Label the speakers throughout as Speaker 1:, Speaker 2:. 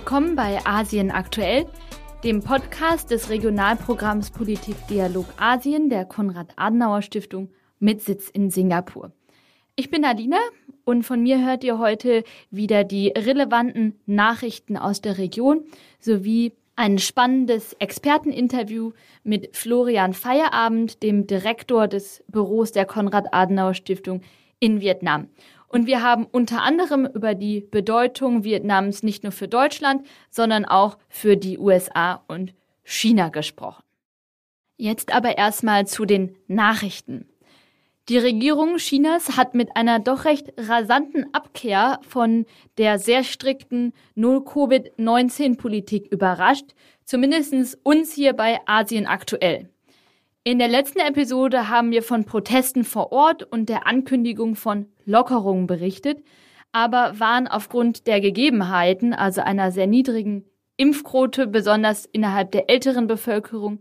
Speaker 1: Willkommen bei Asien aktuell, dem Podcast des Regionalprogramms Politik Dialog Asien der Konrad-Adenauer-Stiftung mit Sitz in Singapur. Ich bin Alina und von mir hört ihr heute wieder die relevanten Nachrichten aus der Region sowie ein spannendes Experteninterview mit Florian Feierabend, dem Direktor des Büros der Konrad-Adenauer-Stiftung in Vietnam. Und wir haben unter anderem über die Bedeutung Vietnams nicht nur für Deutschland, sondern auch für die USA und China gesprochen. Jetzt aber erstmal zu den Nachrichten. Die Regierung Chinas hat mit einer doch recht rasanten Abkehr von der sehr strikten Null-Covid-19-Politik überrascht, zumindest uns hier bei Asien aktuell. In der letzten Episode haben wir von Protesten vor Ort und der Ankündigung von Lockerungen berichtet, aber waren aufgrund der Gegebenheiten, also einer sehr niedrigen Impfquote, besonders innerhalb der älteren Bevölkerung,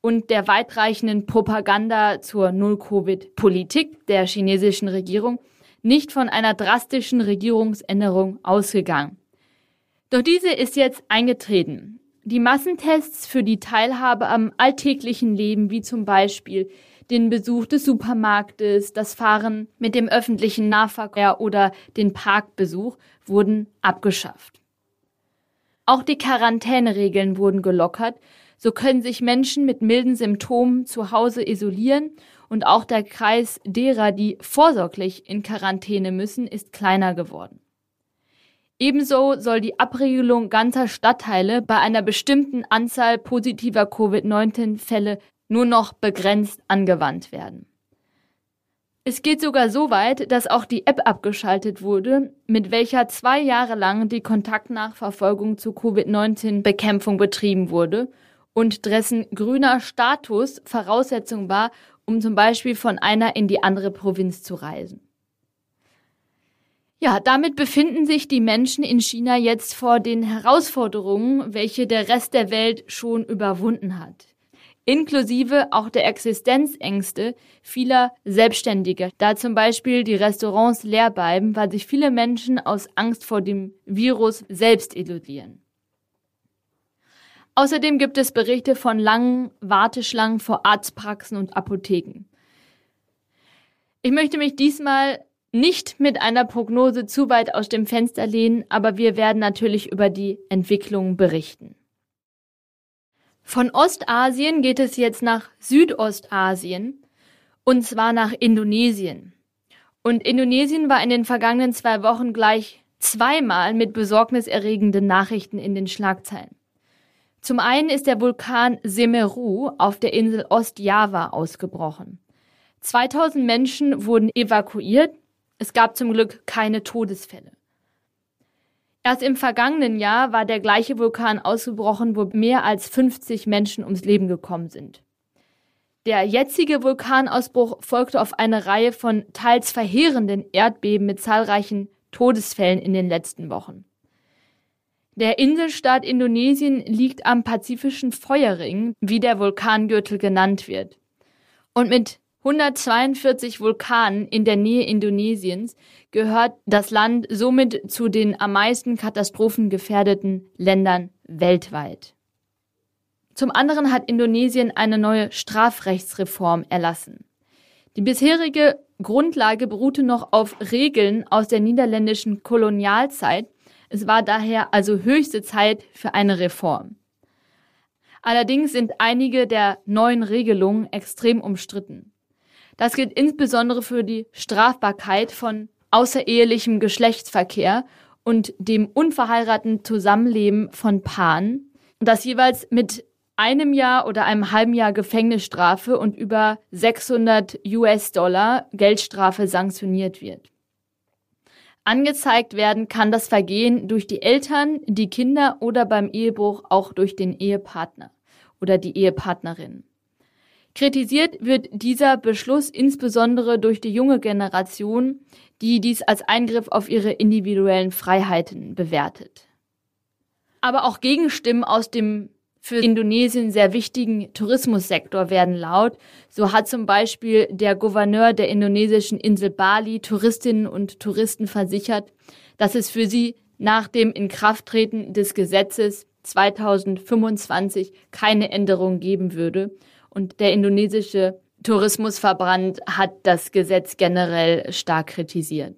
Speaker 1: und der weitreichenden Propaganda zur Null-Covid-Politik der chinesischen Regierung nicht von einer drastischen Regierungsänderung ausgegangen. Doch diese ist jetzt eingetreten. Die Massentests für die Teilhabe am alltäglichen Leben, wie zum Beispiel den Besuch des Supermarktes, das Fahren mit dem öffentlichen Nahverkehr oder den Parkbesuch, wurden abgeschafft. Auch die Quarantäneregeln wurden gelockert, so können sich Menschen mit milden Symptomen zu Hause isolieren und auch der Kreis derer, die vorsorglich in Quarantäne müssen, ist kleiner geworden. Ebenso soll die Abregelung ganzer Stadtteile bei einer bestimmten Anzahl positiver Covid-19-Fälle nur noch begrenzt angewandt werden. Es geht sogar so weit, dass auch die App abgeschaltet wurde, mit welcher zwei Jahre lang die Kontaktnachverfolgung zur Covid-19-Bekämpfung betrieben wurde und dessen grüner Status Voraussetzung war, um zum Beispiel von einer in die andere Provinz zu reisen. Ja, damit befinden sich die Menschen in China jetzt vor den Herausforderungen, welche der Rest der Welt schon überwunden hat. Inklusive auch der Existenzängste vieler Selbstständiger, da zum Beispiel die Restaurants leer bleiben, weil sich viele Menschen aus Angst vor dem Virus selbst illudieren. Außerdem gibt es Berichte von langen Warteschlangen vor Arztpraxen und Apotheken. Ich möchte mich diesmal nicht mit einer Prognose zu weit aus dem Fenster lehnen, aber wir werden natürlich über die Entwicklung berichten. Von Ostasien geht es jetzt nach Südostasien und zwar nach Indonesien. Und Indonesien war in den vergangenen zwei Wochen gleich zweimal mit besorgniserregenden Nachrichten in den Schlagzeilen. Zum einen ist der Vulkan Semeru auf der Insel Ostjava ausgebrochen. 2000 Menschen wurden evakuiert. Es gab zum Glück keine Todesfälle. Erst im vergangenen Jahr war der gleiche Vulkan ausgebrochen, wo mehr als 50 Menschen ums Leben gekommen sind. Der jetzige Vulkanausbruch folgte auf eine Reihe von teils verheerenden Erdbeben mit zahlreichen Todesfällen in den letzten Wochen. Der Inselstaat Indonesien liegt am pazifischen Feuerring, wie der Vulkangürtel genannt wird. Und mit 142 Vulkanen in der Nähe Indonesiens gehört das Land somit zu den am meisten katastrophengefährdeten Ländern weltweit. Zum anderen hat Indonesien eine neue Strafrechtsreform erlassen. Die bisherige Grundlage beruhte noch auf Regeln aus der niederländischen Kolonialzeit es war daher also höchste Zeit für eine Reform. Allerdings sind einige der neuen Regelungen extrem umstritten. Das gilt insbesondere für die Strafbarkeit von außerehelichem Geschlechtsverkehr und dem unverheirateten Zusammenleben von Paaren, das jeweils mit einem Jahr oder einem halben Jahr Gefängnisstrafe und über 600 US-Dollar Geldstrafe sanktioniert wird. Angezeigt werden kann das Vergehen durch die Eltern, die Kinder oder beim Ehebruch auch durch den Ehepartner oder die Ehepartnerin. Kritisiert wird dieser Beschluss insbesondere durch die junge Generation, die dies als Eingriff auf ihre individuellen Freiheiten bewertet. Aber auch Gegenstimmen aus dem für Indonesien sehr wichtigen Tourismussektor werden laut. So hat zum Beispiel der Gouverneur der indonesischen Insel Bali Touristinnen und Touristen versichert, dass es für sie nach dem Inkrafttreten des Gesetzes 2025 keine Änderung geben würde. Und der indonesische Tourismusverband hat das Gesetz generell stark kritisiert.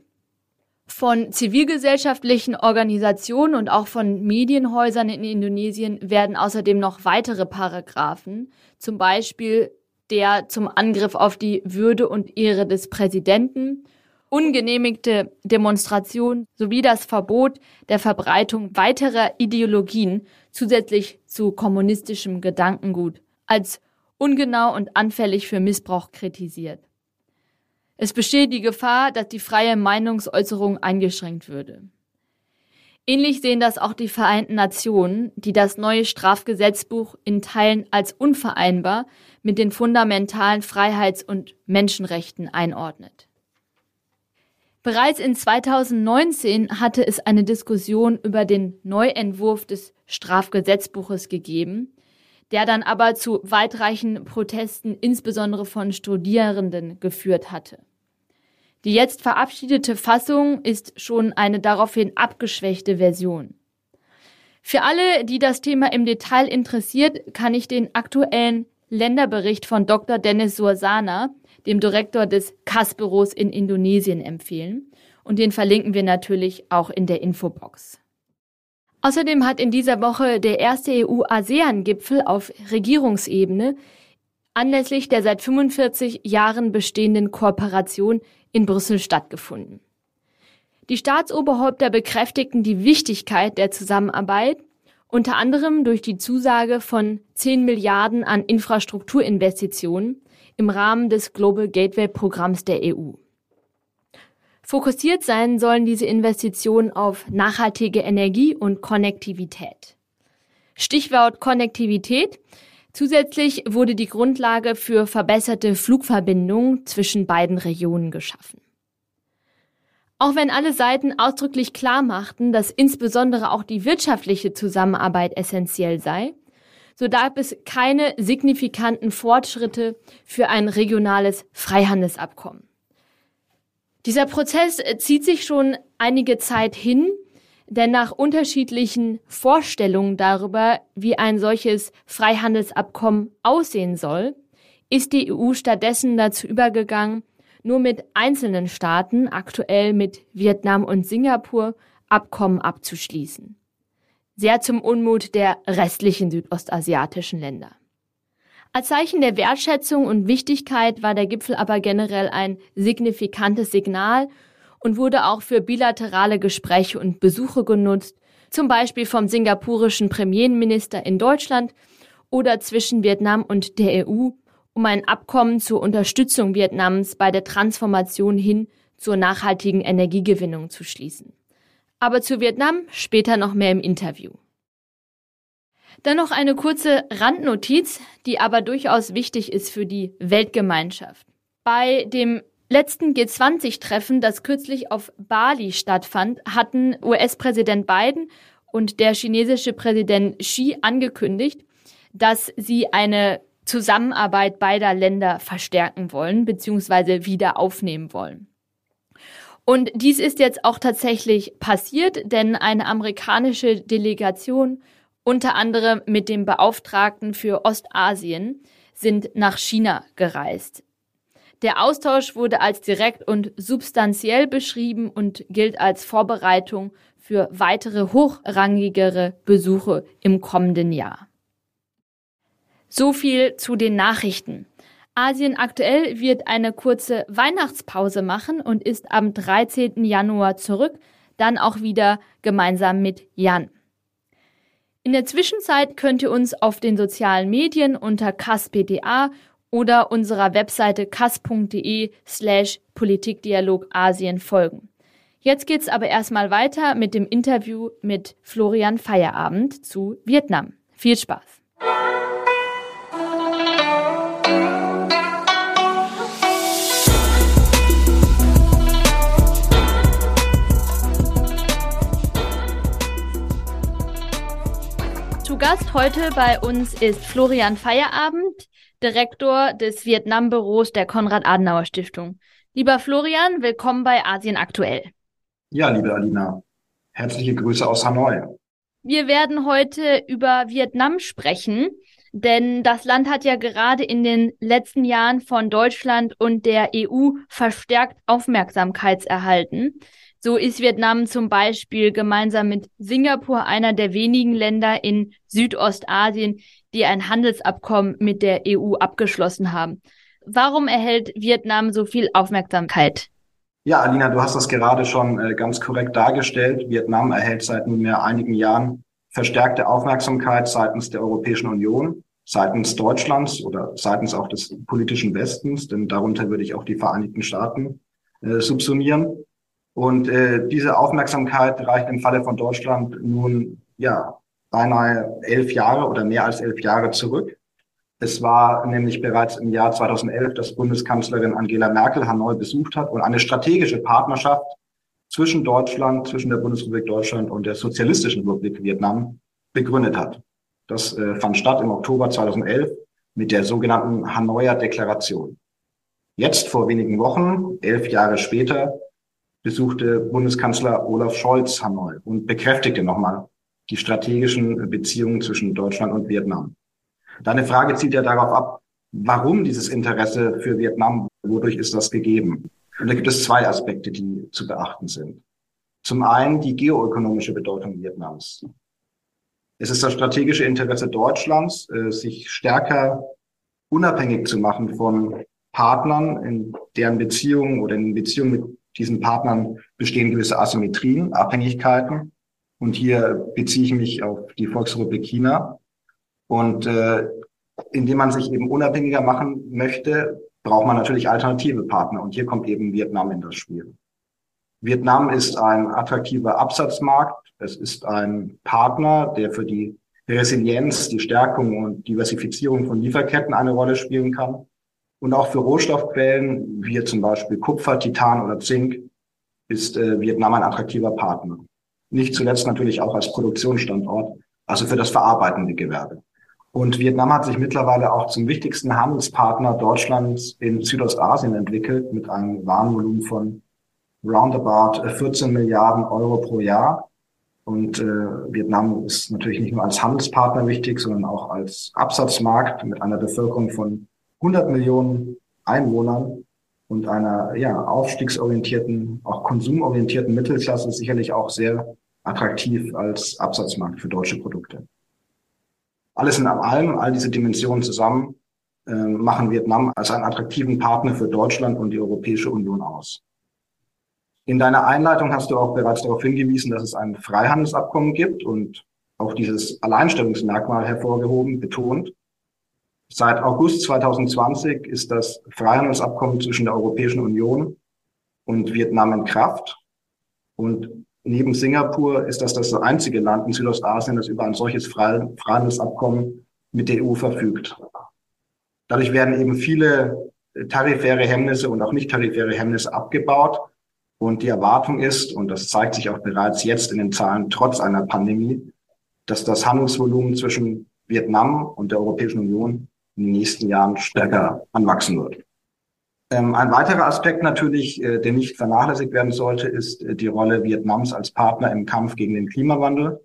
Speaker 1: Von zivilgesellschaftlichen Organisationen und auch von Medienhäusern in Indonesien werden außerdem noch weitere Paragraphen, zum Beispiel der zum Angriff auf die Würde und Ehre des Präsidenten, ungenehmigte Demonstrationen sowie das Verbot der Verbreitung weiterer Ideologien zusätzlich zu kommunistischem Gedankengut als ungenau und anfällig für Missbrauch kritisiert. Es besteht die Gefahr, dass die freie Meinungsäußerung eingeschränkt würde. Ähnlich sehen das auch die Vereinten Nationen, die das neue Strafgesetzbuch in Teilen als unvereinbar mit den fundamentalen Freiheits- und Menschenrechten einordnet. Bereits in 2019 hatte es eine Diskussion über den Neuentwurf des Strafgesetzbuches gegeben, der dann aber zu weitreichenden Protesten insbesondere von Studierenden geführt hatte. Die jetzt verabschiedete Fassung ist schon eine daraufhin abgeschwächte Version. Für alle, die das Thema im Detail interessiert, kann ich den aktuellen Länderbericht von Dr. Dennis Sursana, dem Direktor des CAS-Büros in Indonesien, empfehlen. Und den verlinken wir natürlich auch in der Infobox. Außerdem hat in dieser Woche der erste EU-ASEAN-Gipfel auf Regierungsebene anlässlich der seit 45 Jahren bestehenden Kooperation in Brüssel stattgefunden. Die Staatsoberhäupter bekräftigten die Wichtigkeit der Zusammenarbeit, unter anderem durch die Zusage von 10 Milliarden an Infrastrukturinvestitionen im Rahmen des Global Gateway Programms der EU. Fokussiert sein sollen diese Investitionen auf nachhaltige Energie und Konnektivität. Stichwort Konnektivität Zusätzlich wurde die Grundlage für verbesserte Flugverbindungen zwischen beiden Regionen geschaffen. Auch wenn alle Seiten ausdrücklich klar machten, dass insbesondere auch die wirtschaftliche Zusammenarbeit essentiell sei, so gab es keine signifikanten Fortschritte für ein regionales Freihandelsabkommen. Dieser Prozess zieht sich schon einige Zeit hin denn nach unterschiedlichen Vorstellungen darüber, wie ein solches Freihandelsabkommen aussehen soll, ist die EU stattdessen dazu übergegangen, nur mit einzelnen Staaten, aktuell mit Vietnam und Singapur, Abkommen abzuschließen. Sehr zum Unmut der restlichen südostasiatischen Länder. Als Zeichen der Wertschätzung und Wichtigkeit war der Gipfel aber generell ein signifikantes Signal und wurde auch für bilaterale Gespräche und Besuche genutzt, zum Beispiel vom singapurischen Premierminister in Deutschland oder zwischen Vietnam und der EU, um ein Abkommen zur Unterstützung Vietnams bei der Transformation hin zur nachhaltigen Energiegewinnung zu schließen. Aber zu Vietnam später noch mehr im Interview. Dann noch eine kurze Randnotiz, die aber durchaus wichtig ist für die Weltgemeinschaft. Bei dem letzten G20-Treffen, das kürzlich auf Bali stattfand, hatten US-Präsident Biden und der chinesische Präsident Xi angekündigt, dass sie eine Zusammenarbeit beider Länder verstärken wollen bzw. wieder aufnehmen wollen. Und dies ist jetzt auch tatsächlich passiert, denn eine amerikanische Delegation, unter anderem mit dem Beauftragten für Ostasien, sind nach China gereist. Der Austausch wurde als direkt und substanziell beschrieben und gilt als Vorbereitung für weitere hochrangigere Besuche im kommenden Jahr. So viel zu den Nachrichten. Asien aktuell wird eine kurze Weihnachtspause machen und ist am 13. Januar zurück, dann auch wieder gemeinsam mit Jan. In der Zwischenzeit könnt ihr uns auf den sozialen Medien unter KASPDA oder unserer Webseite kass.de slash Politikdialog Asien folgen. Jetzt geht's aber erstmal weiter mit dem Interview mit Florian Feierabend zu Vietnam. Viel Spaß! Gast heute bei uns ist Florian Feierabend. Direktor des Vietnam-Büros der Konrad-Adenauer-Stiftung. Lieber Florian, willkommen bei Asien aktuell.
Speaker 2: Ja, liebe Alina, Herzliche Grüße aus Hanoi.
Speaker 1: Wir werden heute über Vietnam sprechen, denn das Land hat ja gerade in den letzten Jahren von Deutschland und der EU verstärkt Aufmerksamkeit erhalten. So ist Vietnam zum Beispiel gemeinsam mit Singapur einer der wenigen Länder in Südostasien, die ein Handelsabkommen mit der EU abgeschlossen haben. Warum erhält Vietnam so viel Aufmerksamkeit?
Speaker 2: Ja, Alina, du hast das gerade schon äh, ganz korrekt dargestellt. Vietnam erhält seit nunmehr einigen Jahren verstärkte Aufmerksamkeit seitens der Europäischen Union, seitens Deutschlands oder seitens auch des politischen Westens, denn darunter würde ich auch die Vereinigten Staaten äh, subsumieren. Und äh, diese Aufmerksamkeit reicht im Falle von Deutschland nun ja beinahe elf Jahre oder mehr als elf Jahre zurück. Es war nämlich bereits im Jahr 2011, dass Bundeskanzlerin Angela Merkel Hanoi besucht hat und eine strategische Partnerschaft zwischen Deutschland, zwischen der Bundesrepublik Deutschland und der Sozialistischen Republik Vietnam begründet hat. Das äh, fand statt im Oktober 2011 mit der sogenannten Hanoier Deklaration. Jetzt vor wenigen Wochen, elf Jahre später, besuchte Bundeskanzler Olaf Scholz Hanoi und bekräftigte nochmal die strategischen Beziehungen zwischen Deutschland und Vietnam. Deine Frage zielt ja darauf ab, warum dieses Interesse für Vietnam, wodurch ist das gegeben? Und da gibt es zwei Aspekte, die zu beachten sind. Zum einen die geoökonomische Bedeutung Vietnams. Es ist das strategische Interesse Deutschlands, äh, sich stärker unabhängig zu machen von Partnern, in deren Beziehungen oder in Beziehungen mit diesen Partnern bestehen gewisse Asymmetrien, Abhängigkeiten. Und hier beziehe ich mich auf die Volksrepublik China. Und äh, indem man sich eben unabhängiger machen möchte, braucht man natürlich alternative Partner. Und hier kommt eben Vietnam in das Spiel. Vietnam ist ein attraktiver Absatzmarkt. Es ist ein Partner, der für die Resilienz, die Stärkung und Diversifizierung von Lieferketten eine Rolle spielen kann. Und auch für Rohstoffquellen, wie zum Beispiel Kupfer, Titan oder Zink, ist äh, Vietnam ein attraktiver Partner. Nicht zuletzt natürlich auch als Produktionsstandort, also für das verarbeitende Gewerbe. Und Vietnam hat sich mittlerweile auch zum wichtigsten Handelspartner Deutschlands in Südostasien entwickelt mit einem Warenvolumen von roundabout 14 Milliarden Euro pro Jahr. Und äh, Vietnam ist natürlich nicht nur als Handelspartner wichtig, sondern auch als Absatzmarkt mit einer Bevölkerung von 100 Millionen Einwohnern und einer ja, aufstiegsorientierten, auch konsumorientierten Mittelklasse sicherlich auch sehr attraktiv als Absatzmarkt für deutsche Produkte. Alles in allem, all diese Dimensionen zusammen äh, machen Vietnam als einen attraktiven Partner für Deutschland und die Europäische Union aus. In deiner Einleitung hast du auch bereits darauf hingewiesen, dass es ein Freihandelsabkommen gibt und auch dieses Alleinstellungsmerkmal hervorgehoben, betont. Seit August 2020 ist das Freihandelsabkommen zwischen der Europäischen Union und Vietnam in Kraft. Und neben Singapur ist das das einzige Land in Südostasien, das über ein solches Freihandelsabkommen mit der EU verfügt. Dadurch werden eben viele tarifäre Hemmnisse und auch nicht tarifäre Hemmnisse abgebaut. Und die Erwartung ist, und das zeigt sich auch bereits jetzt in den Zahlen trotz einer Pandemie, dass das Handelsvolumen zwischen Vietnam und der Europäischen Union in den nächsten Jahren stärker anwachsen wird. Ähm, ein weiterer Aspekt natürlich, äh, der nicht vernachlässigt werden sollte, ist äh, die Rolle Vietnams als Partner im Kampf gegen den Klimawandel.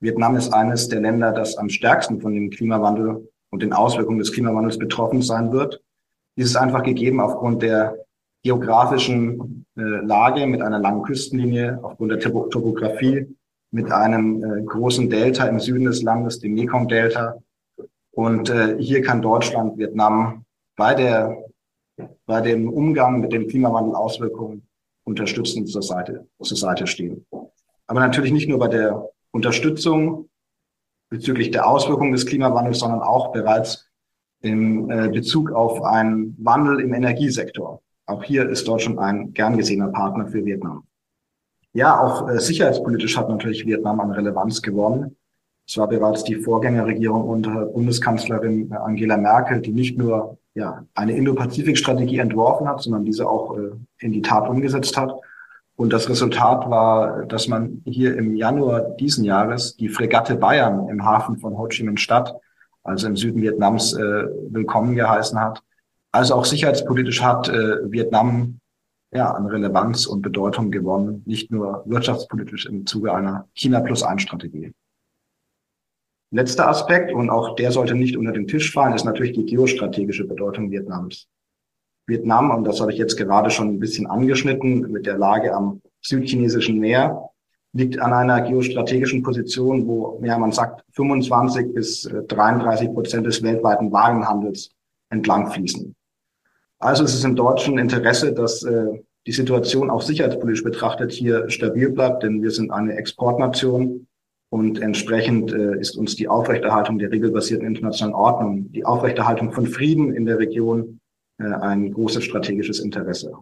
Speaker 2: Vietnam ist eines der Länder, das am stärksten von dem Klimawandel und den Auswirkungen des Klimawandels betroffen sein wird. Dies ist einfach gegeben aufgrund der geografischen äh, Lage mit einer langen Küstenlinie, aufgrund der Topografie, mit einem äh, großen Delta im Süden des Landes, dem Mekong-Delta. Und äh, hier kann Deutschland Vietnam bei der bei dem Umgang mit den Klimawandelauswirkungen unterstützend zur Seite, zur Seite stehen. Aber natürlich nicht nur bei der Unterstützung bezüglich der Auswirkungen des Klimawandels, sondern auch bereits im äh, Bezug auf einen Wandel im Energiesektor. Auch hier ist Deutschland ein gern gesehener Partner für Vietnam. Ja, auch äh, sicherheitspolitisch hat natürlich Vietnam an Relevanz gewonnen. Es war bereits die Vorgängerregierung unter Bundeskanzlerin Angela Merkel, die nicht nur ja, eine Indo-Pazifik-Strategie entworfen hat, sondern diese auch äh, in die Tat umgesetzt hat. Und das Resultat war, dass man hier im Januar diesen Jahres die Fregatte Bayern im Hafen von Ho Chi Minh Stadt, also im Süden Vietnams, äh, willkommen geheißen hat. Also auch sicherheitspolitisch hat äh, Vietnam ja, an Relevanz und Bedeutung gewonnen, nicht nur wirtschaftspolitisch im Zuge einer China plus ein Strategie. Letzter Aspekt, und auch der sollte nicht unter den Tisch fallen, ist natürlich die geostrategische Bedeutung Vietnams. Vietnam, und das habe ich jetzt gerade schon ein bisschen angeschnitten, mit der Lage am südchinesischen Meer, liegt an einer geostrategischen Position, wo, ja, man sagt, 25 bis 33 Prozent des weltweiten Warenhandels entlang fließen. Also es ist im deutschen Interesse, dass äh, die Situation auch sicherheitspolitisch betrachtet hier stabil bleibt, denn wir sind eine Exportnation und entsprechend äh, ist uns die Aufrechterhaltung der regelbasierten internationalen Ordnung, die Aufrechterhaltung von Frieden in der Region äh, ein großes strategisches Interesse.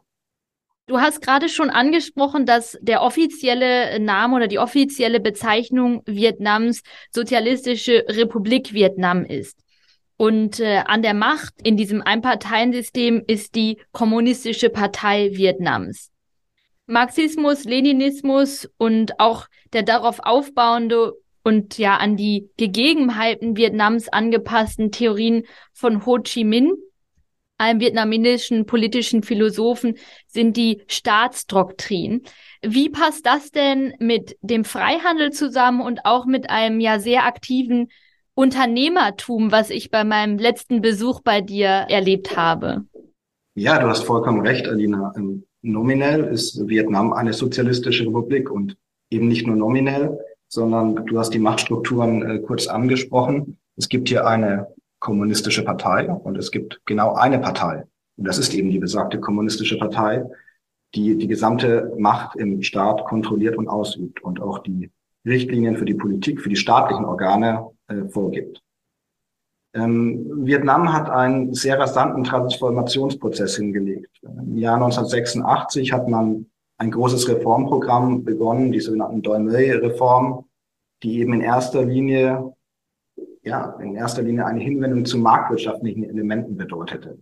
Speaker 1: Du hast gerade schon angesprochen, dass der offizielle Name oder die offizielle Bezeichnung Vietnams Sozialistische Republik Vietnam ist. Und äh, an der Macht in diesem Einparteiensystem ist die Kommunistische Partei Vietnams. Marxismus, Leninismus und auch der darauf aufbauende und ja an die Gegebenheiten Vietnams angepassten Theorien von Ho Chi Minh, einem vietnamesischen politischen Philosophen, sind die Staatsdoktrin. Wie passt das denn mit dem Freihandel zusammen und auch mit einem ja sehr aktiven Unternehmertum, was ich bei meinem letzten Besuch bei dir erlebt habe?
Speaker 2: Ja, du hast vollkommen recht, Alina. Ähm, nominell ist Vietnam eine sozialistische Republik und eben nicht nur nominell, sondern du hast die Machtstrukturen äh, kurz angesprochen. Es gibt hier eine kommunistische Partei und es gibt genau eine Partei. Und das ist eben die besagte kommunistische Partei, die die gesamte Macht im Staat kontrolliert und ausübt und auch die Richtlinien für die Politik, für die staatlichen Organe äh, vorgibt. Ähm, Vietnam hat einen sehr rasanten Transformationsprozess hingelegt. Im Jahr 1986 hat man ein großes Reformprogramm begonnen, die sogenannten Doi Moi-Reform, die eben in erster Linie, ja, in erster Linie eine Hinwendung zu marktwirtschaftlichen Elementen bedeutete.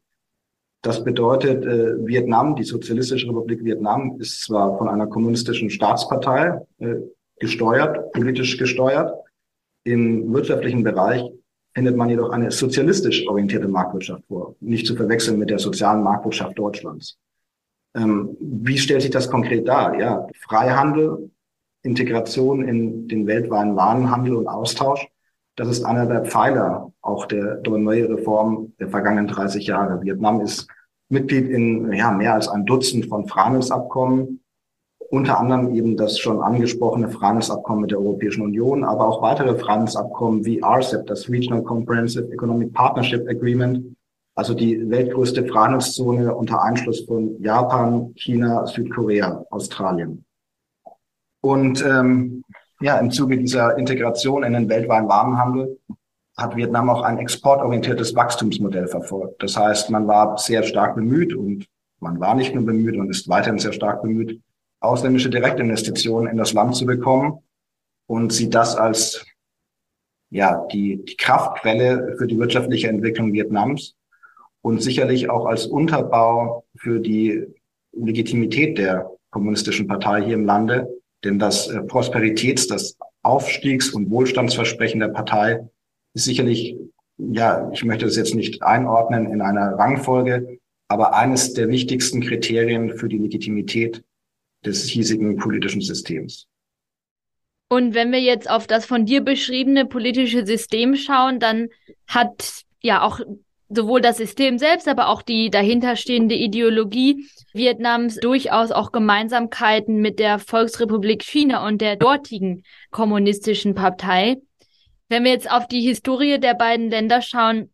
Speaker 2: Das bedeutet, äh, Vietnam, die Sozialistische Republik Vietnam, ist zwar von einer kommunistischen Staatspartei äh, gesteuert, politisch gesteuert. Im wirtschaftlichen Bereich findet man jedoch eine sozialistisch orientierte Marktwirtschaft vor, nicht zu verwechseln mit der sozialen Marktwirtschaft Deutschlands. Ähm, wie stellt sich das konkret dar? Ja, Freihandel, Integration in den weltweiten Warenhandel und Austausch, das ist einer der Pfeiler auch der neue Reform der vergangenen 30 Jahre. Vietnam ist Mitglied in ja, mehr als ein Dutzend von Freihandelsabkommen, unter anderem eben das schon angesprochene Freihandelsabkommen mit der Europäischen Union, aber auch weitere Freihandelsabkommen wie RCEP, das Regional Comprehensive Economic Partnership Agreement, also die weltgrößte Freihandelszone unter Einschluss von Japan, China, Südkorea, Australien. Und ähm, ja, im Zuge dieser Integration in den weltweiten Warenhandel hat Vietnam auch ein exportorientiertes Wachstumsmodell verfolgt. Das heißt, man war sehr stark bemüht und man war nicht nur bemüht und ist weiterhin sehr stark bemüht, ausländische Direktinvestitionen in das Land zu bekommen und sieht das als ja die, die Kraftquelle für die wirtschaftliche Entwicklung Vietnams und sicherlich auch als Unterbau für die Legitimität der kommunistischen Partei hier im Lande, denn das äh, Prosperitäts-, das Aufstiegs- und Wohlstandsversprechen der Partei ist sicherlich, ja, ich möchte das jetzt nicht einordnen in einer Rangfolge, aber eines der wichtigsten Kriterien für die Legitimität des hiesigen politischen Systems.
Speaker 1: Und wenn wir jetzt auf das von dir beschriebene politische System schauen, dann hat ja auch sowohl das System selbst, aber auch die dahinterstehende Ideologie Vietnams durchaus auch Gemeinsamkeiten mit der Volksrepublik China und der dortigen kommunistischen Partei. Wenn wir jetzt auf die Historie der beiden Länder schauen,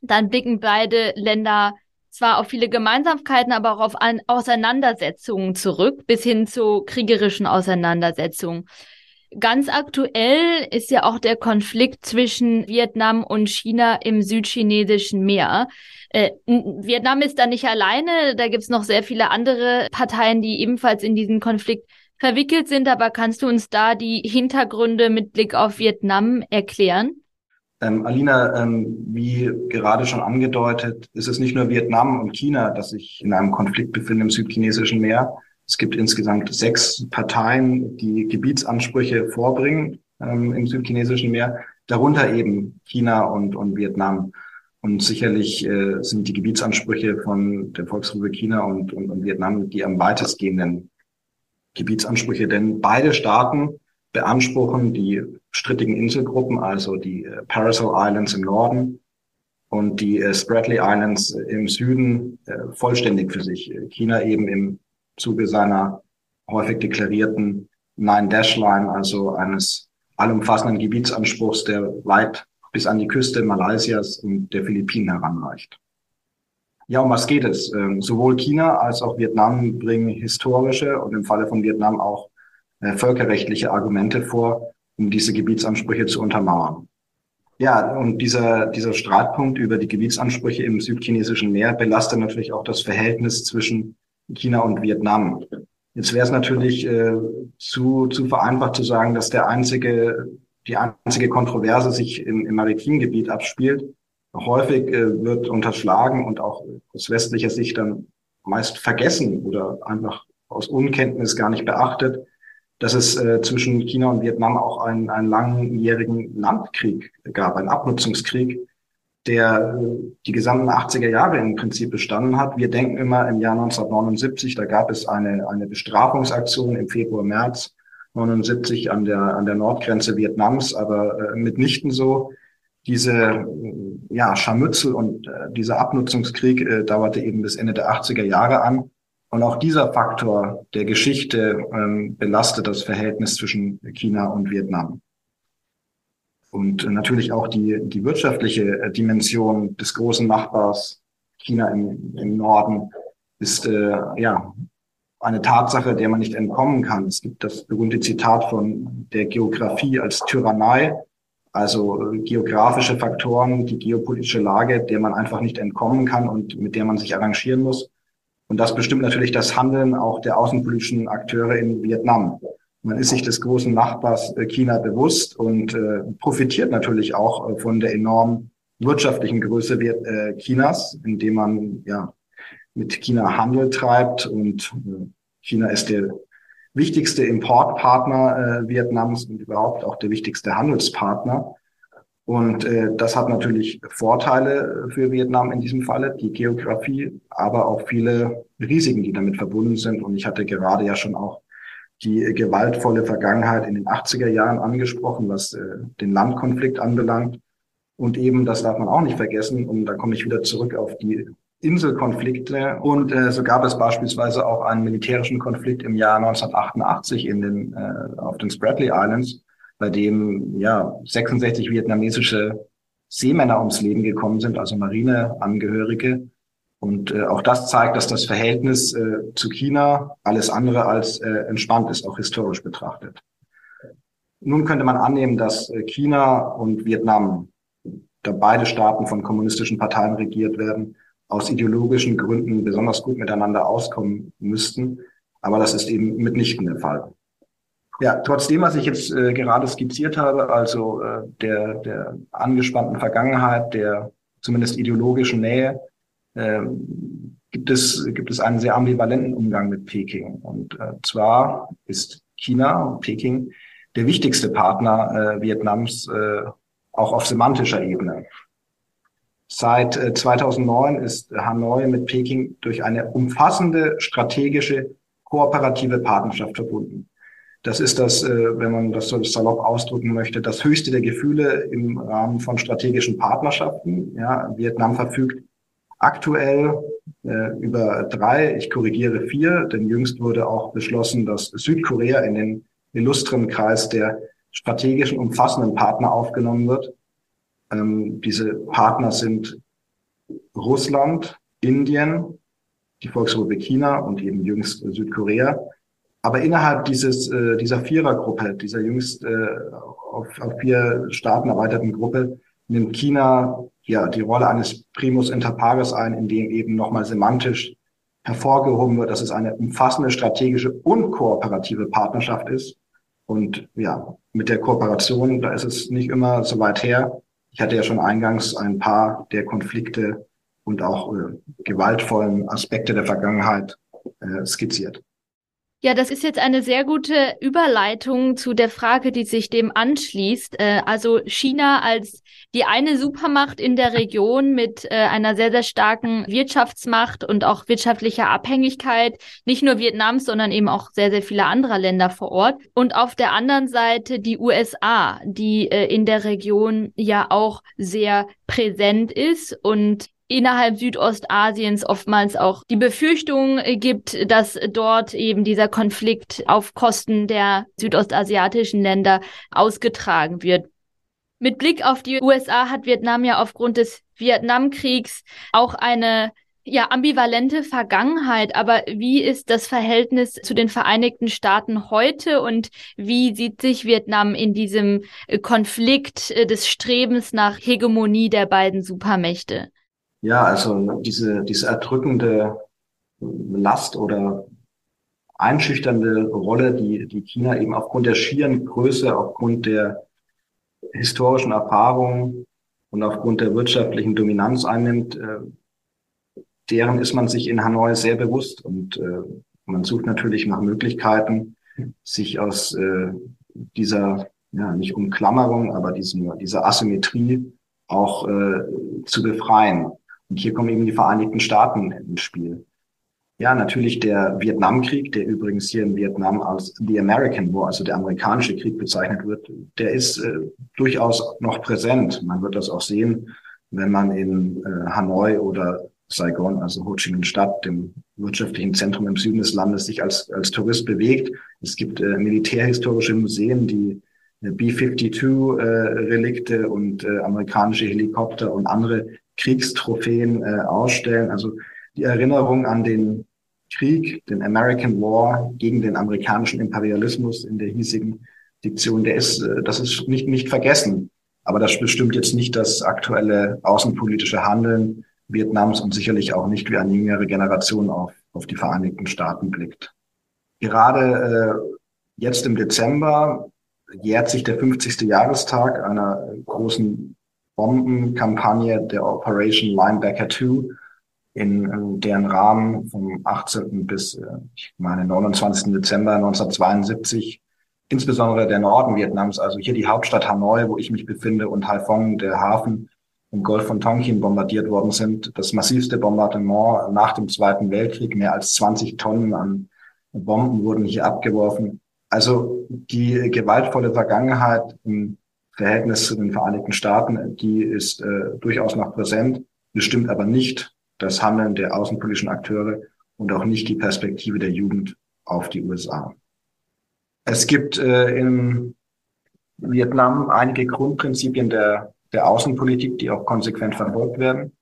Speaker 1: dann blicken beide Länder zwar auf viele Gemeinsamkeiten, aber auch auf Auseinandersetzungen zurück, bis hin zu kriegerischen Auseinandersetzungen. Ganz aktuell ist ja auch der Konflikt zwischen Vietnam und China im südchinesischen Meer. Äh, Vietnam ist da nicht alleine, da gibt's noch sehr viele andere Parteien, die ebenfalls in diesen Konflikt verwickelt sind, aber kannst du uns da die Hintergründe mit Blick auf Vietnam erklären?
Speaker 2: Ähm, Alina, ähm, wie gerade schon angedeutet, ist es nicht nur Vietnam und China, das sich in einem Konflikt befinden im südchinesischen Meer. Es gibt insgesamt sechs Parteien, die Gebietsansprüche vorbringen ähm, im südchinesischen Meer, darunter eben China und, und Vietnam. Und sicherlich äh, sind die Gebietsansprüche von der Volksrepublik China und, und, und Vietnam die am weitestgehenden Gebietsansprüche, denn beide Staaten beanspruchen die strittigen Inselgruppen, also die äh, Paracel Islands im Norden und die äh, Spratly Islands im Süden, äh, vollständig für sich. China eben im Zuge seiner häufig deklarierten Nine-Dash-Line, also eines allumfassenden Gebietsanspruchs, der weit bis an die Küste Malaysias und der Philippinen heranreicht. Ja, um was geht es? Ähm, sowohl China als auch Vietnam bringen historische und im Falle von Vietnam auch äh, völkerrechtliche Argumente vor, um diese Gebietsansprüche zu untermauern. Ja, und dieser, dieser Streitpunkt über die Gebietsansprüche im südchinesischen Meer belastet natürlich auch das Verhältnis zwischen China und Vietnam. Jetzt wäre es natürlich äh, zu, zu vereinfacht zu sagen, dass der einzige, die einzige Kontroverse sich im, im maritimen Gebiet abspielt. Häufig äh, wird unterschlagen und auch aus westlicher Sicht dann meist vergessen oder einfach aus Unkenntnis gar nicht beachtet, dass es äh, zwischen China und Vietnam auch einen, einen langjährigen Landkrieg gab, einen Abnutzungskrieg, der äh, die gesamten 80er Jahre im Prinzip bestanden hat. Wir denken immer im Jahr 1979, da gab es eine, eine Bestrafungsaktion im Februar, März 79 an der, an der Nordgrenze Vietnams, aber äh, mitnichten so. Diese ja, Scharmützel und äh, dieser Abnutzungskrieg äh, dauerte eben bis Ende der 80er Jahre an. Und auch dieser Faktor der Geschichte ähm, belastet das Verhältnis zwischen China und Vietnam. Und natürlich auch die, die wirtschaftliche äh, Dimension des großen Nachbars China im, im Norden ist äh, ja eine Tatsache, der man nicht entkommen kann. Es gibt das berühmte Zitat von der Geografie als Tyrannei, also äh, geografische Faktoren, die geopolitische Lage, der man einfach nicht entkommen kann und mit der man sich arrangieren muss. Und das bestimmt natürlich das Handeln auch der außenpolitischen Akteure in Vietnam. Man ist sich des großen Nachbars äh, China bewusst und äh, profitiert natürlich auch äh, von der enormen wirtschaftlichen Größe äh, Chinas, indem man ja mit China Handel treibt und äh, China ist der wichtigste Importpartner Vietnams und überhaupt auch der wichtigste Handelspartner. Und äh, das hat natürlich Vorteile für Vietnam in diesem Falle, die Geografie, aber auch viele Risiken, die damit verbunden sind. Und ich hatte gerade ja schon auch die gewaltvolle Vergangenheit in den 80er Jahren angesprochen, was äh, den Landkonflikt anbelangt. Und eben, das darf man auch nicht vergessen, und da komme ich wieder zurück auf die Inselkonflikte. Und äh, so gab es beispielsweise auch einen militärischen Konflikt im Jahr 1988 in den, äh, auf den Spratly Islands, bei dem ja 66 vietnamesische Seemänner ums Leben gekommen sind, also Marineangehörige. Und äh, auch das zeigt, dass das Verhältnis äh, zu China alles andere als äh, entspannt ist, auch historisch betrachtet. Nun könnte man annehmen, dass äh, China und Vietnam, da beide Staaten von kommunistischen Parteien regiert werden, aus ideologischen Gründen besonders gut miteinander auskommen müssten. Aber das ist eben mitnichten der Fall. Ja, trotzdem, was ich jetzt äh, gerade skizziert habe, also äh, der, der angespannten Vergangenheit, der zumindest ideologischen Nähe, äh, gibt es, gibt es einen sehr ambivalenten Umgang mit Peking. Und äh, zwar ist China, Peking, der wichtigste Partner äh, Vietnams, äh, auch auf semantischer Ebene. Seit äh, 2009 ist Hanoi mit Peking durch eine umfassende strategische kooperative Partnerschaft verbunden. Das ist das, äh, wenn man das so salopp ausdrücken möchte, das höchste der Gefühle im Rahmen von strategischen Partnerschaften. Ja, Vietnam verfügt aktuell äh, über drei, ich korrigiere vier, denn jüngst wurde auch beschlossen, dass Südkorea in den illustren Kreis der strategischen umfassenden Partner aufgenommen wird. Ähm, diese Partner sind Russland, Indien, die Volksrepublik China und eben jüngst Südkorea. Aber innerhalb dieses, äh, dieser Vierergruppe, dieser jüngst äh, auf, auf vier Staaten erweiterten Gruppe, nimmt China ja die Rolle eines Primus inter pares ein, in dem eben nochmal semantisch hervorgehoben wird, dass es eine umfassende strategische und kooperative Partnerschaft ist. Und ja, mit der Kooperation, da ist es nicht immer so weit her. Ich hatte ja schon eingangs ein paar der Konflikte und auch äh, gewaltvollen Aspekte der Vergangenheit äh, skizziert.
Speaker 1: Ja, das ist jetzt eine sehr gute Überleitung zu der Frage, die sich dem anschließt. Äh, also China als die eine Supermacht in der Region mit äh, einer sehr, sehr starken Wirtschaftsmacht und auch wirtschaftlicher Abhängigkeit, nicht nur Vietnams, sondern eben auch sehr, sehr viele anderer Länder vor Ort. Und auf der anderen Seite die USA, die äh, in der Region ja auch sehr präsent ist und innerhalb Südostasiens oftmals auch die Befürchtung gibt, dass dort eben dieser Konflikt auf Kosten der südostasiatischen Länder ausgetragen wird. Mit Blick auf die USA hat Vietnam ja aufgrund des Vietnamkriegs auch eine ja, ambivalente Vergangenheit, aber wie ist das Verhältnis zu den Vereinigten Staaten heute und wie sieht sich Vietnam in diesem Konflikt des Strebens nach Hegemonie der beiden Supermächte?
Speaker 2: Ja, also diese, diese erdrückende Last oder einschüchternde Rolle, die, die China eben aufgrund der schieren Größe, aufgrund der historischen Erfahrung und aufgrund der wirtschaftlichen Dominanz einnimmt, äh, deren ist man sich in Hanoi sehr bewusst und äh, man sucht natürlich nach Möglichkeiten, sich aus äh, dieser, ja, nicht Umklammerung, aber diesem, dieser Asymmetrie auch äh, zu befreien. Und hier kommen eben die Vereinigten Staaten ins Spiel. Ja, natürlich der Vietnamkrieg, der übrigens hier in Vietnam als The American War, also der amerikanische Krieg bezeichnet wird, der ist äh, durchaus noch präsent. Man wird das auch sehen, wenn man in äh, Hanoi oder Saigon, also Ho Chi Minh Stadt, dem wirtschaftlichen Zentrum im Süden des Landes, sich als, als Tourist bewegt. Es gibt äh, militärhistorische Museen, die äh, B-52-Relikte äh, und äh, amerikanische Helikopter und andere Kriegstrophäen äh, ausstellen. Also die Erinnerung an den Krieg, den American War gegen den amerikanischen Imperialismus in der hiesigen Diktion, der ist, äh, das ist nicht, nicht vergessen. Aber das bestimmt jetzt nicht das aktuelle außenpolitische Handeln Vietnams und sicherlich auch nicht, wie eine jüngere Generation auf, auf die Vereinigten Staaten blickt. Gerade äh, jetzt im Dezember jährt sich der 50. Jahrestag einer großen Bombenkampagne der Operation Linebacker 2, in, in deren Rahmen vom 18. bis, äh, ich meine, 29. Dezember 1972 insbesondere der Norden Vietnams, also hier die Hauptstadt Hanoi, wo ich mich befinde, und Haiphong, der Hafen im Golf von Tonkin bombardiert worden sind. Das massivste Bombardement nach dem Zweiten Weltkrieg. Mehr als 20 Tonnen an Bomben wurden hier abgeworfen. Also die gewaltvolle Vergangenheit Verhältnis zu den Vereinigten Staaten, die ist äh, durchaus noch präsent, bestimmt aber nicht das Handeln der außenpolitischen Akteure und auch nicht die Perspektive der Jugend auf die USA. Es gibt äh, in Vietnam einige Grundprinzipien der, der Außenpolitik, die auch konsequent verfolgt werden.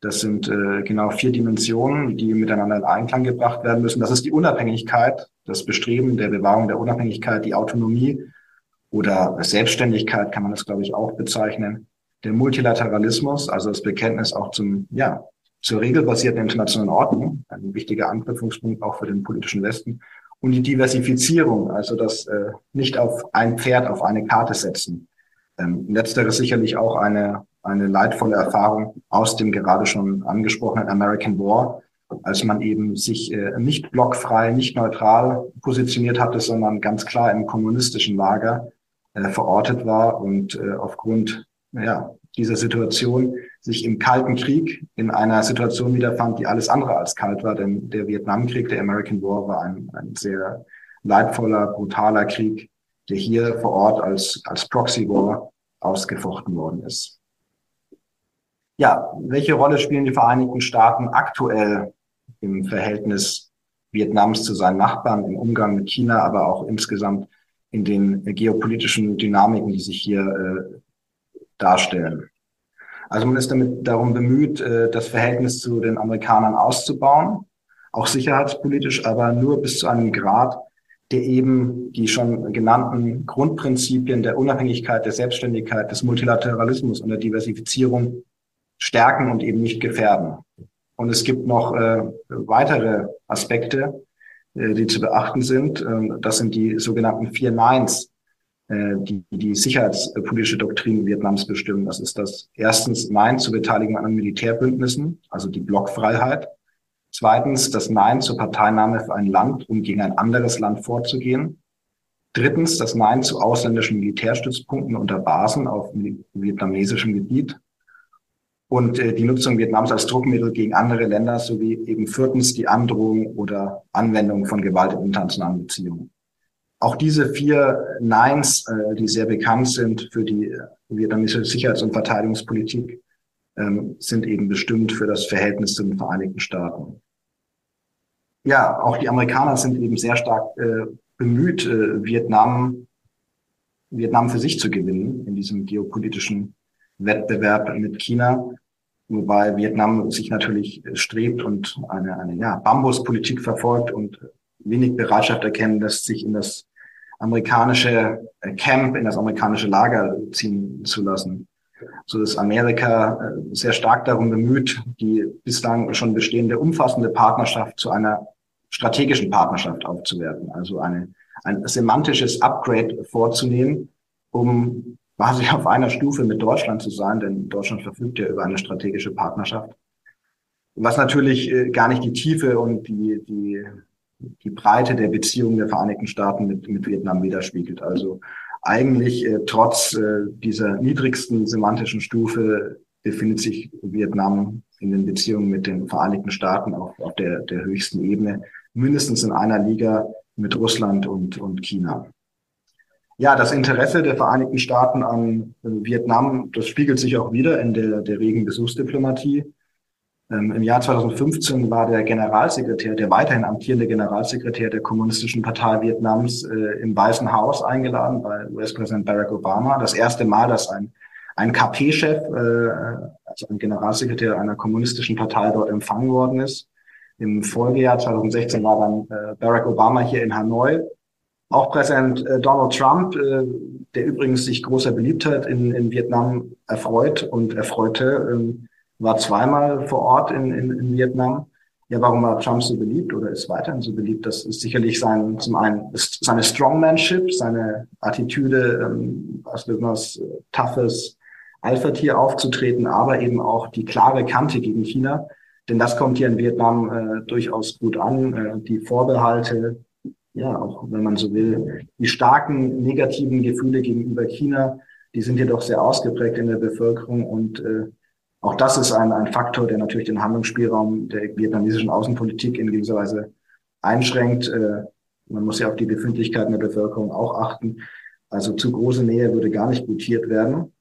Speaker 2: Das sind äh, genau vier Dimensionen, die miteinander in Einklang gebracht werden müssen. Das ist die Unabhängigkeit, das Bestreben der Bewahrung der Unabhängigkeit, die Autonomie oder Selbstständigkeit kann man das, glaube ich, auch bezeichnen. Der Multilateralismus, also das Bekenntnis auch zum, ja, zur regelbasierten internationalen Ordnung, ein wichtiger Anknüpfungspunkt auch für den politischen Westen. Und die Diversifizierung, also das äh, nicht auf ein Pferd, auf eine Karte setzen. Ähm, letzteres sicherlich auch eine, eine leidvolle Erfahrung aus dem gerade schon angesprochenen American War, als man eben sich äh, nicht blockfrei, nicht neutral positioniert hatte, sondern ganz klar im kommunistischen Lager äh, verortet war und äh, aufgrund ja, dieser Situation sich im Kalten Krieg in einer Situation wiederfand, die alles andere als kalt war, denn der Vietnamkrieg, der American War, war ein, ein sehr leidvoller, brutaler Krieg, der hier vor Ort als, als Proxy War ausgefochten worden ist. Ja, welche Rolle spielen die Vereinigten Staaten aktuell im Verhältnis Vietnams zu seinen Nachbarn, im Umgang mit China, aber auch insgesamt in den geopolitischen Dynamiken, die sich hier äh, darstellen. Also man ist damit darum bemüht, äh, das Verhältnis zu den Amerikanern auszubauen, auch sicherheitspolitisch, aber nur bis zu einem Grad, der eben die schon genannten Grundprinzipien der Unabhängigkeit, der Selbstständigkeit, des Multilateralismus und der Diversifizierung stärken und eben nicht gefährden. Und es gibt noch äh, weitere Aspekte, die zu beachten sind. Ähm, das sind die sogenannten vier Nines, äh, die die sicherheitspolitische Doktrin Vietnams bestimmen. Das ist das erstens Nein zur Beteiligung an Militärbündnissen, also die Blockfreiheit. Zweitens das Nein zur Parteinahme für ein Land, um gegen ein anderes Land vorzugehen. Drittens das Nein zu ausländischen Militärstützpunkten unter Basen auf vietnamesischem Gebiet. Und äh, die Nutzung Vietnams als Druckmittel gegen andere Länder sowie eben viertens die Androhung oder Anwendung von Gewalt in internationalen Beziehungen. Auch diese vier Neins, äh, die sehr bekannt sind für die vietnamesische Sicherheits- und Verteidigungspolitik, ähm, sind eben bestimmt für das Verhältnis zu den Vereinigten Staaten. Ja, auch die Amerikaner sind eben sehr stark äh, bemüht, äh, Vietnam, Vietnam für sich zu gewinnen in diesem geopolitischen Wettbewerb mit China. Wobei Vietnam sich natürlich strebt und eine, eine ja, Bambuspolitik verfolgt und wenig Bereitschaft erkennen lässt, sich in das amerikanische Camp, in das amerikanische Lager ziehen zu lassen so ist Amerika äh, sehr stark darum bemüht, die bislang schon bestehende umfassende Partnerschaft zu einer strategischen Partnerschaft aufzuwerten, also eine, ein semantisches Upgrade vorzunehmen, um quasi auf einer Stufe mit Deutschland zu sein, denn Deutschland verfügt ja über eine strategische Partnerschaft. Was natürlich äh, gar nicht die Tiefe und die, die, die Breite der Beziehungen der Vereinigten Staaten mit, mit Vietnam widerspiegelt. Also eigentlich äh, trotz äh, dieser niedrigsten semantischen Stufe befindet sich Vietnam in den Beziehungen mit den Vereinigten Staaten auf, auf der, der höchsten Ebene, mindestens in einer Liga mit Russland und, und China. Ja, das Interesse der Vereinigten Staaten an äh, Vietnam, das spiegelt sich auch wieder in der, der regen Besuchsdiplomatie. Ähm, Im Jahr 2015 war der Generalsekretär, der weiterhin amtierende Generalsekretär der Kommunistischen Partei Vietnams äh, im Weißen Haus eingeladen bei US-Präsident Barack Obama. Das erste Mal, dass ein, ein KP-Chef, äh, also ein Generalsekretär einer kommunistischen Partei dort empfangen worden ist. Im Folgejahr 2016 war dann äh, Barack Obama hier in Hanoi. Auch Präsident äh, Donald Trump, äh, der übrigens sich großer Beliebtheit in, in Vietnam erfreut und erfreute, ähm, war zweimal vor Ort in, in, in Vietnam. Ja, warum war Trump so beliebt oder ist weiterhin so beliebt? Das ist sicherlich sein, zum einen seine Strongmanship, seine Attitüde, ähm, als besonders äh, toughes Alpha-Tier aufzutreten, aber eben auch die klare Kante gegen China. Denn das kommt hier in Vietnam äh, durchaus gut an. Äh, die Vorbehalte, ja, auch wenn man so will, die starken negativen Gefühle gegenüber China, die sind jedoch sehr ausgeprägt in der Bevölkerung und äh, auch das ist ein, ein Faktor, der natürlich den Handlungsspielraum der vietnamesischen Außenpolitik in gewisser Weise einschränkt. Äh, man muss ja auf die Befindlichkeiten der Bevölkerung auch achten. Also zu große Nähe würde gar nicht gutiert werden.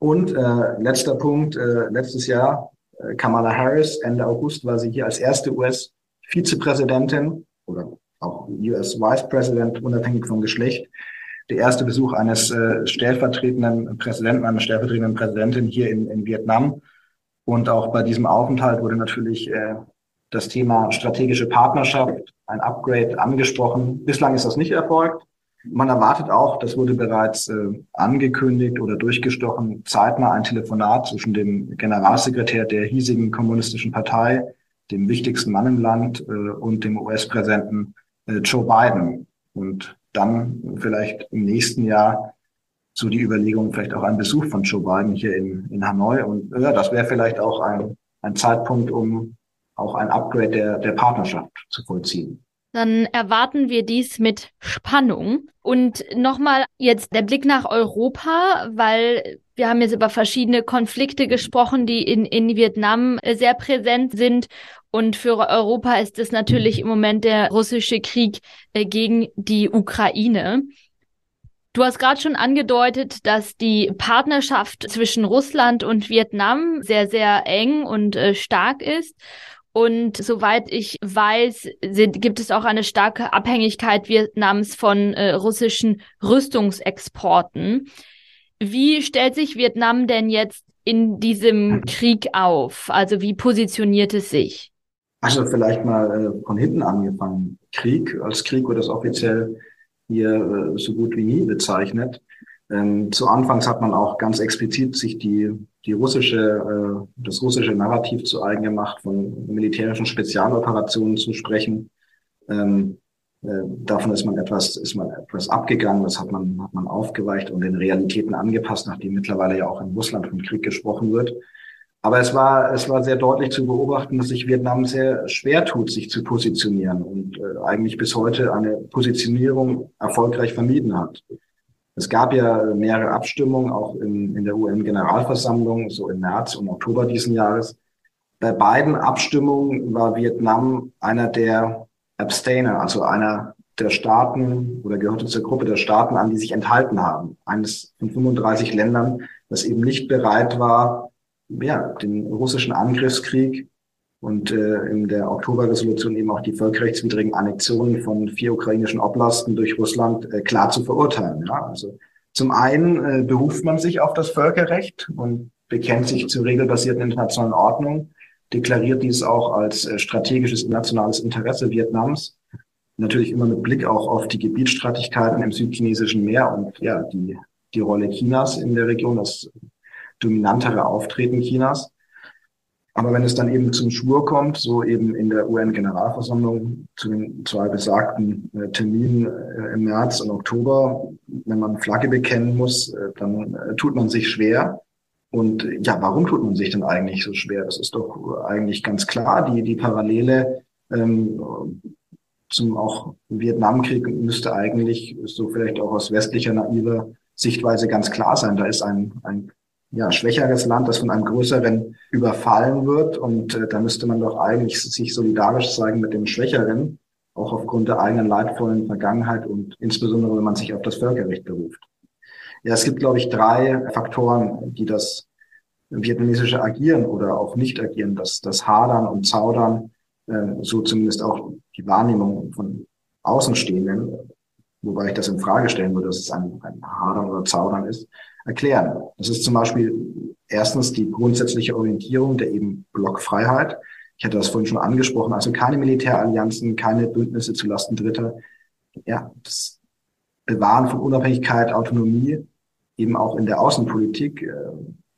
Speaker 2: Und äh, letzter Punkt, äh, letztes Jahr, äh, Kamala Harris, Ende August war sie hier als erste US-Vizepräsidentin oder auch US Vice President, unabhängig vom Geschlecht, der erste Besuch eines äh, stellvertretenden Präsidenten, einer stellvertretenden Präsidentin hier in, in Vietnam. Und auch bei diesem Aufenthalt wurde natürlich äh, das Thema strategische Partnerschaft, ein Upgrade angesprochen. Bislang ist das nicht erfolgt. Man erwartet auch, das wurde bereits äh, angekündigt oder durchgestochen, zeitnah ein Telefonat zwischen dem Generalsekretär der hiesigen kommunistischen Partei, dem wichtigsten Mann im Land äh, und dem US-Präsidenten Joe Biden. Und dann vielleicht im nächsten Jahr so die Überlegung, vielleicht auch ein Besuch von Joe Biden hier in, in Hanoi. Und ja, das wäre vielleicht auch ein, ein Zeitpunkt, um auch ein Upgrade der, der Partnerschaft zu vollziehen.
Speaker 1: Dann erwarten wir dies mit Spannung. Und nochmal jetzt der Blick nach Europa, weil wir haben jetzt über verschiedene Konflikte gesprochen, die in, in Vietnam sehr präsent sind. Und für Europa ist es natürlich im Moment der russische Krieg äh, gegen die Ukraine. Du hast gerade schon angedeutet, dass die Partnerschaft zwischen Russland und Vietnam sehr, sehr eng und äh, stark ist. Und soweit ich weiß, sind, gibt es auch eine starke Abhängigkeit Vietnams von äh, russischen Rüstungsexporten. Wie stellt sich Vietnam denn jetzt in diesem Krieg auf? Also wie positioniert es sich?
Speaker 2: Also vielleicht mal äh, von hinten angefangen. Krieg, als Krieg wird das offiziell hier äh, so gut wie nie bezeichnet. Ähm, zu Anfangs hat man auch ganz explizit sich die, die russische, äh, das russische Narrativ zu eigen gemacht, von militärischen Spezialoperationen zu sprechen. Ähm, äh, davon ist man etwas, ist man etwas abgegangen, das hat man, hat man aufgeweicht und den Realitäten angepasst, nachdem mittlerweile ja auch in Russland von Krieg gesprochen wird. Aber es war, es war sehr deutlich zu beobachten, dass sich Vietnam sehr schwer tut, sich zu positionieren und äh, eigentlich bis heute eine Positionierung erfolgreich vermieden hat. Es gab ja mehrere Abstimmungen, auch in, in der UN-Generalversammlung, so im März und Oktober diesen Jahres. Bei beiden Abstimmungen war Vietnam einer der Abstainer, also einer der Staaten oder gehörte zur Gruppe der Staaten an, die sich enthalten haben. Eines von 35 Ländern, das eben nicht bereit war, ja, den russischen Angriffskrieg und äh, in der Oktoberresolution eben auch die völkerrechtswidrigen Annexionen von vier ukrainischen Oblasten durch Russland äh, klar zu verurteilen. Ja? Also zum einen äh, beruft man sich auf das Völkerrecht und bekennt sich zur regelbasierten internationalen Ordnung, deklariert dies auch als äh, strategisches nationales Interesse Vietnams. Natürlich immer mit Blick auch auf die Gebietsstreitigkeiten im südchinesischen Meer und ja, die, die Rolle Chinas in der Region, das dominantere Auftreten Chinas. Aber wenn es dann eben zum Schwur kommt, so eben in der UN-Generalversammlung zu den zwei besagten äh, Terminen äh, im März und Oktober, wenn man Flagge bekennen muss, äh, dann äh, tut man sich schwer. Und äh, ja, warum tut man sich denn eigentlich so schwer? Das ist doch eigentlich ganz klar. Die, die Parallele ähm, zum auch Vietnamkrieg müsste eigentlich so vielleicht auch aus westlicher naiver Sichtweise ganz klar sein. Da ist ein, ein ja, schwächeres Land, das von einem größeren überfallen wird. Und äh, da müsste man doch eigentlich sich solidarisch zeigen mit dem Schwächeren, auch aufgrund der eigenen leidvollen Vergangenheit und insbesondere, wenn man sich auf das Völkerrecht beruft. Ja, es gibt, glaube ich, drei Faktoren, die das vietnamesische Agieren oder auch Nicht-Agieren, das, das Hadern und Zaudern, äh, so zumindest auch die Wahrnehmung von Außenstehenden, wobei ich das in Frage stellen würde, dass es ein, ein Hadern oder Zaudern ist, erklären. Das ist zum Beispiel erstens die grundsätzliche Orientierung der eben Blockfreiheit. Ich hatte das vorhin schon angesprochen, also keine Militärallianzen, keine Bündnisse zulasten Dritter. Ja, das Bewahren von Unabhängigkeit, Autonomie, eben auch in der Außenpolitik, äh,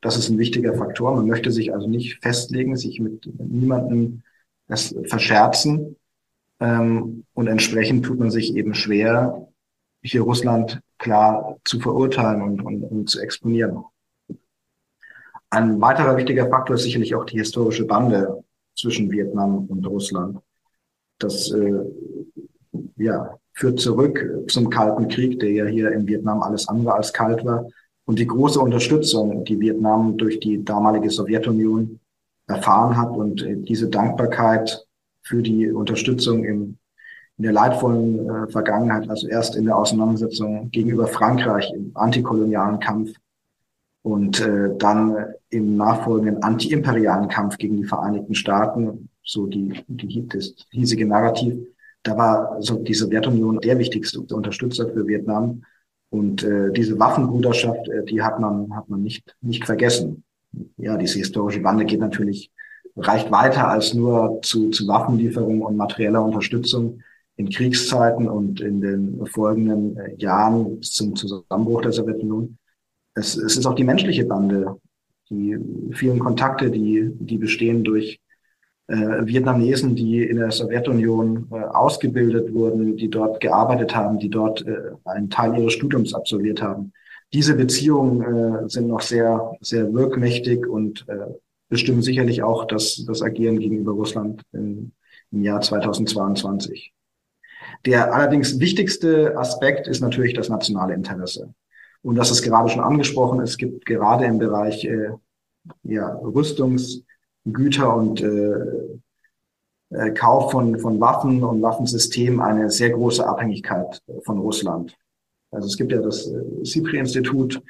Speaker 2: das ist ein wichtiger Faktor. Man möchte sich also nicht festlegen, sich mit niemandem das verscherzen. Ähm, und entsprechend tut man sich eben schwer, hier Russland klar zu verurteilen und, und, und zu exponieren. Ein weiterer wichtiger Faktor ist sicherlich auch die historische Bande zwischen Vietnam und Russland. Das äh, ja, führt zurück zum Kalten Krieg, der ja hier in Vietnam alles andere als kalt war. Und die große Unterstützung, die Vietnam durch die damalige Sowjetunion erfahren hat und äh, diese Dankbarkeit für die Unterstützung im in der leidvollen äh, Vergangenheit, also erst in der Auseinandersetzung gegenüber Frankreich im antikolonialen Kampf und äh, dann im nachfolgenden antiimperialen Kampf gegen die Vereinigten Staaten, so die, die das hiesige Narrativ, da war so die Sowjetunion der wichtigste Unterstützer für Vietnam. Und äh, diese Waffenbruderschaft, äh, die hat man, hat man nicht, nicht vergessen. Ja, diese historische Bande geht natürlich, reicht weiter als nur zu, zu Waffenlieferungen und materieller Unterstützung in Kriegszeiten und in den folgenden äh, Jahren bis zum Zusammenbruch der Sowjetunion. Es, es ist auch die menschliche Bande, die vielen Kontakte, die, die bestehen durch äh, Vietnamesen, die in der Sowjetunion äh, ausgebildet wurden, die dort gearbeitet haben, die dort äh, einen Teil ihres Studiums absolviert haben. Diese Beziehungen äh, sind noch sehr, sehr wirkmächtig und äh, bestimmen sicherlich auch das, das Agieren gegenüber Russland im, im Jahr 2022. Der allerdings wichtigste Aspekt ist natürlich das nationale Interesse. Und das ist gerade schon angesprochen. Es gibt gerade im Bereich äh, ja, Rüstungsgüter und äh, äh, Kauf von, von Waffen und Waffensystemen eine sehr große Abhängigkeit von Russland. Also es gibt ja das äh, CIPRI-Institut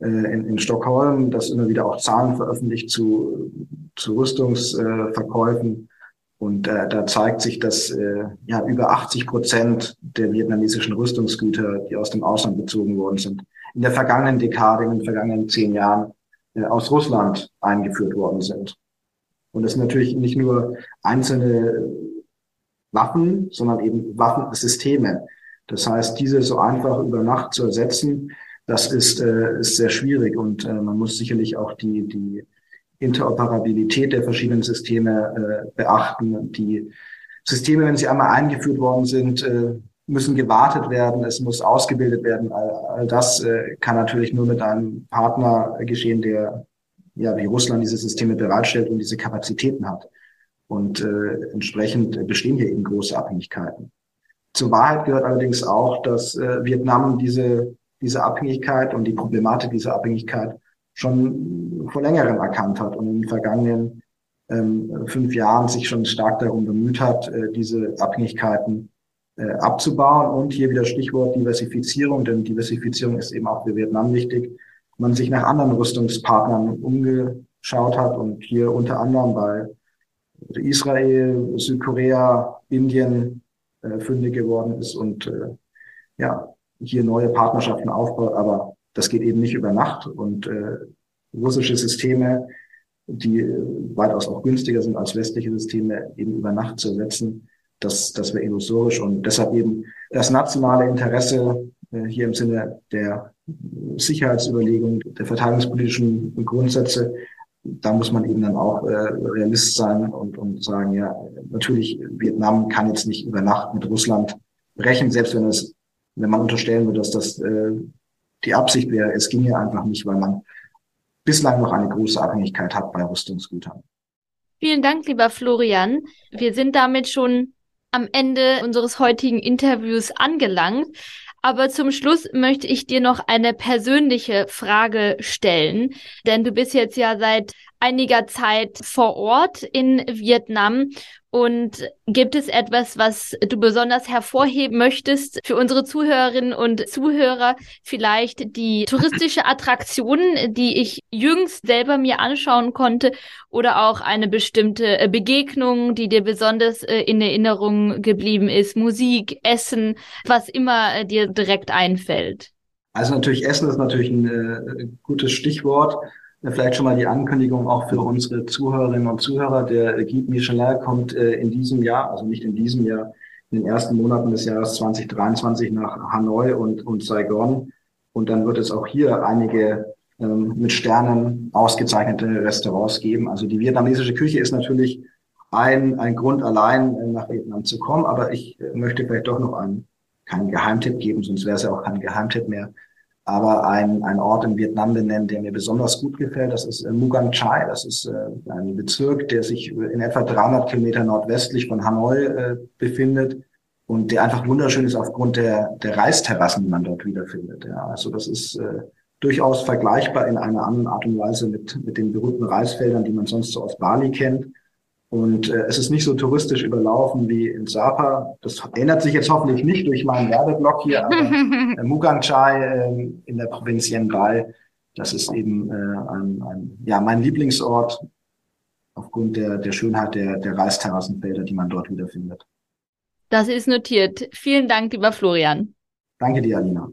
Speaker 2: äh, in, in Stockholm, das immer wieder auch Zahlen veröffentlicht zu, zu Rüstungsverkäufen. Und äh, da zeigt sich, dass äh, ja über 80 Prozent der vietnamesischen Rüstungsgüter, die aus dem Ausland bezogen worden sind, in der vergangenen Dekade, in den vergangenen zehn Jahren äh, aus Russland eingeführt worden sind. Und das sind natürlich nicht nur einzelne Waffen, sondern eben Waffensysteme. Das heißt, diese so einfach über Nacht zu ersetzen, das ist, äh, ist sehr schwierig und äh, man muss sicherlich auch die, die Interoperabilität der verschiedenen Systeme äh, beachten. Die Systeme, wenn sie einmal eingeführt worden sind, äh, müssen gewartet werden, es muss ausgebildet werden. All, all das äh, kann natürlich nur mit einem Partner geschehen, der ja, wie Russland diese Systeme bereitstellt und diese Kapazitäten hat. Und äh, entsprechend bestehen hier eben große Abhängigkeiten. Zur Wahrheit gehört allerdings auch, dass äh, Vietnam diese, diese Abhängigkeit und die Problematik dieser Abhängigkeit schon vor längerem erkannt hat und in den vergangenen ähm, fünf Jahren sich schon stark darum bemüht hat, äh, diese Abhängigkeiten äh, abzubauen. Und hier wieder Stichwort Diversifizierung, denn Diversifizierung ist eben auch für Vietnam wichtig. Man sich nach anderen Rüstungspartnern umgeschaut hat und hier unter anderem bei Israel, Südkorea, Indien äh, fündig geworden ist und äh, ja, hier neue Partnerschaften aufbaut. Aber das geht eben nicht über Nacht und äh, russische Systeme, die weitaus auch günstiger sind als westliche Systeme, eben über Nacht zu ersetzen, das, das wäre illusorisch und deshalb eben das nationale Interesse äh, hier im Sinne der Sicherheitsüberlegung, der verteidigungspolitischen Grundsätze, da muss man eben dann auch äh, Realist sein und, und sagen, ja, natürlich, Vietnam kann jetzt nicht über Nacht mit Russland brechen, selbst wenn es, wenn man unterstellen würde, dass das äh, die Absicht wäre, es ging ja einfach nicht, weil man bislang noch eine große Abhängigkeit hat bei Rüstungsgütern.
Speaker 1: Vielen Dank, lieber Florian. Wir sind damit schon am Ende unseres heutigen Interviews angelangt. Aber zum Schluss möchte ich dir noch eine persönliche Frage stellen, denn du bist jetzt ja seit einiger Zeit vor Ort in Vietnam und gibt es etwas, was du besonders hervorheben möchtest für unsere Zuhörerinnen und Zuhörer? Vielleicht die touristische Attraktion, die ich jüngst selber mir anschauen konnte oder auch eine bestimmte äh, Begegnung, die dir besonders äh, in Erinnerung geblieben ist? Musik, Essen, was immer äh, dir direkt einfällt.
Speaker 2: Also natürlich Essen ist natürlich ein äh, gutes Stichwort. Vielleicht schon mal die Ankündigung auch für unsere Zuhörerinnen und Zuhörer. Der Guide Michelin kommt äh, in diesem Jahr, also nicht in diesem Jahr, in den ersten Monaten des Jahres 2023 nach Hanoi und, und Saigon. Und dann wird es auch hier einige ähm, mit Sternen ausgezeichnete Restaurants geben. Also die vietnamesische Küche ist natürlich ein, ein Grund allein äh, nach Vietnam zu kommen. Aber ich äh, möchte vielleicht doch noch einen, keinen Geheimtipp geben, sonst wäre es ja auch kein Geheimtipp mehr aber ein, ein Ort in Vietnam benennen, der mir besonders gut gefällt. Das ist äh, Mugan Chai. Das ist äh, ein Bezirk, der sich in etwa 300 Kilometer nordwestlich von Hanoi äh, befindet und der einfach wunderschön ist aufgrund der, der Reisterrassen, die man dort wiederfindet. Ja, also das ist äh, durchaus vergleichbar in einer anderen Art und Weise mit, mit den berühmten Reisfeldern, die man sonst so aus Bali kennt. Und äh, es ist nicht so touristisch überlaufen wie in Sapa. Das ändert sich jetzt hoffentlich nicht durch meinen Werbeblock hier, aber äh, Mugang Chai äh, in der Provinz Yen Bai, das ist eben äh, ein, ein, ja, mein Lieblingsort aufgrund der, der Schönheit der, der Reisterrassenfelder, die man dort wiederfindet.
Speaker 1: Das ist notiert. Vielen Dank, lieber Florian.
Speaker 2: Danke dir, Alina.